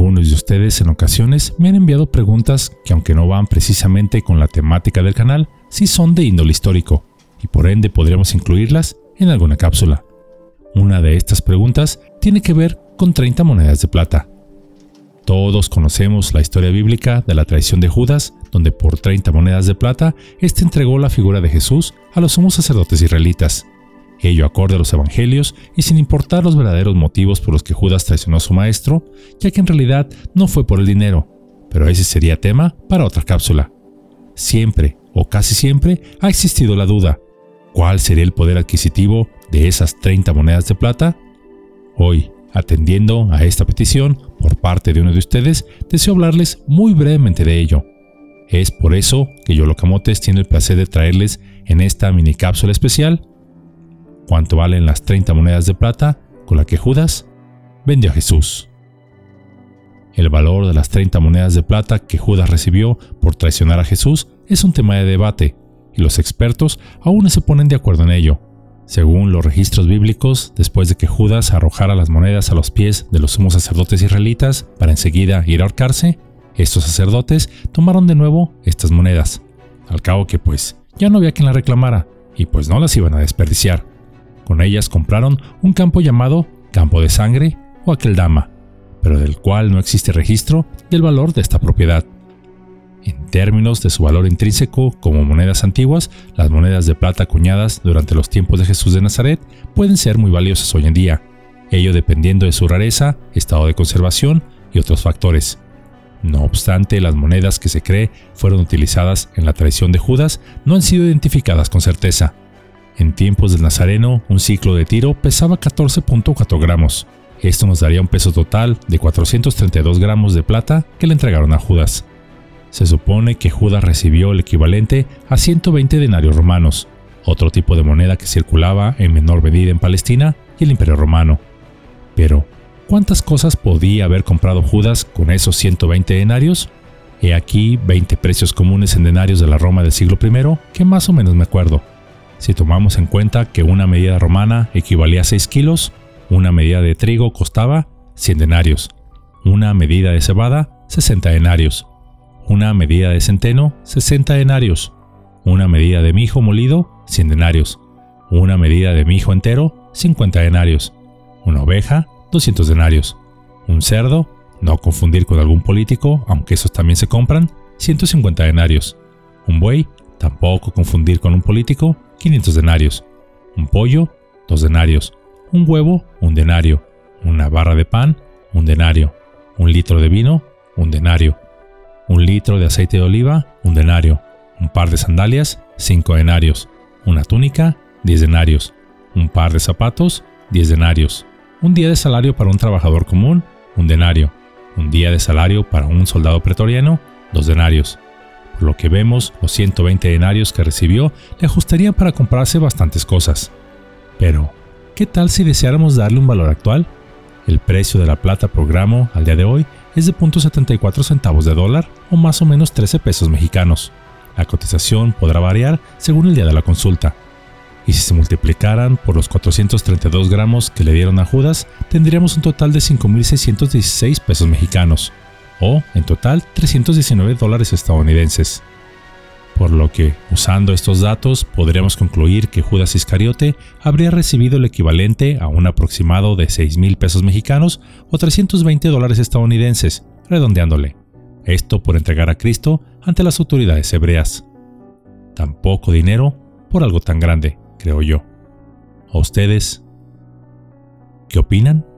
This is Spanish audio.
Algunos de ustedes en ocasiones me han enviado preguntas que aunque no van precisamente con la temática del canal, sí son de índole histórico, y por ende podríamos incluirlas en alguna cápsula. Una de estas preguntas tiene que ver con 30 monedas de plata. Todos conocemos la historia bíblica de la traición de Judas, donde por 30 monedas de plata, éste entregó la figura de Jesús a los sumos sacerdotes israelitas, ello acorde a los evangelios y sin importar los verdaderos motivos por los que Judas traicionó a su maestro, ya que en realidad no fue por el dinero, pero ese sería tema para otra cápsula. Siempre, o casi siempre, ha existido la duda, ¿cuál sería el poder adquisitivo de esas 30 monedas de plata? Hoy, atendiendo a esta petición por parte de uno de ustedes, deseo hablarles muy brevemente de ello. Es por eso que Yo Locamotes tiene el placer de traerles en esta mini cápsula especial cuánto valen las 30 monedas de plata con la que Judas vendió a Jesús. El valor de las 30 monedas de plata que Judas recibió por traicionar a Jesús es un tema de debate, y los expertos aún no se ponen de acuerdo en ello. Según los registros bíblicos, después de que Judas arrojara las monedas a los pies de los sumos sacerdotes israelitas para enseguida ir a ahorcarse, estos sacerdotes tomaron de nuevo estas monedas, al cabo que pues ya no había quien las reclamara, y pues no las iban a desperdiciar. Con ellas compraron un campo llamado Campo de Sangre o Aqueldama, pero del cual no existe registro del valor de esta propiedad. En términos de su valor intrínseco como monedas antiguas, las monedas de plata acuñadas durante los tiempos de Jesús de Nazaret pueden ser muy valiosas hoy en día, ello dependiendo de su rareza, estado de conservación y otros factores. No obstante, las monedas que se cree fueron utilizadas en la traición de Judas no han sido identificadas con certeza. En tiempos del Nazareno, un ciclo de tiro pesaba 14.4 gramos. Esto nos daría un peso total de 432 gramos de plata que le entregaron a Judas. Se supone que Judas recibió el equivalente a 120 denarios romanos, otro tipo de moneda que circulaba en menor medida en Palestina y el Imperio Romano. Pero, ¿cuántas cosas podía haber comprado Judas con esos 120 denarios? He aquí 20 precios comunes en denarios de la Roma del siglo I que más o menos me acuerdo. Si tomamos en cuenta que una medida romana equivalía a 6 kilos, una medida de trigo costaba 100 denarios, una medida de cebada 60 denarios, una medida de centeno 60 denarios, una medida de mijo molido 100 denarios, una medida de mijo entero 50 denarios, una oveja 200 denarios, un cerdo, no confundir con algún político, aunque esos también se compran, 150 denarios, un buey, tampoco confundir con un político, 500 denarios. Un pollo, 2 denarios. Un huevo, un denario. Una barra de pan, un denario. Un litro de vino, un denario. Un litro de aceite de oliva, un denario. Un par de sandalias, 5 denarios. Una túnica, 10 denarios. Un par de zapatos, 10 denarios. Un día de salario para un trabajador común, un denario. Un día de salario para un soldado pretoriano, 2 denarios lo que vemos, los 120 denarios que recibió le ajustarían para comprarse bastantes cosas. Pero, ¿qué tal si deseáramos darle un valor actual? El precio de la plata por gramo al día de hoy es de 0.74 centavos de dólar o más o menos 13 pesos mexicanos. La cotización podrá variar según el día de la consulta. Y si se multiplicaran por los 432 gramos que le dieron a Judas, tendríamos un total de 5.616 pesos mexicanos o en total 319 dólares estadounidenses. Por lo que, usando estos datos, podríamos concluir que Judas Iscariote habría recibido el equivalente a un aproximado de 6 mil pesos mexicanos o 320 dólares estadounidenses, redondeándole. Esto por entregar a Cristo ante las autoridades hebreas. Tan poco dinero por algo tan grande, creo yo. ¿A ustedes? ¿Qué opinan?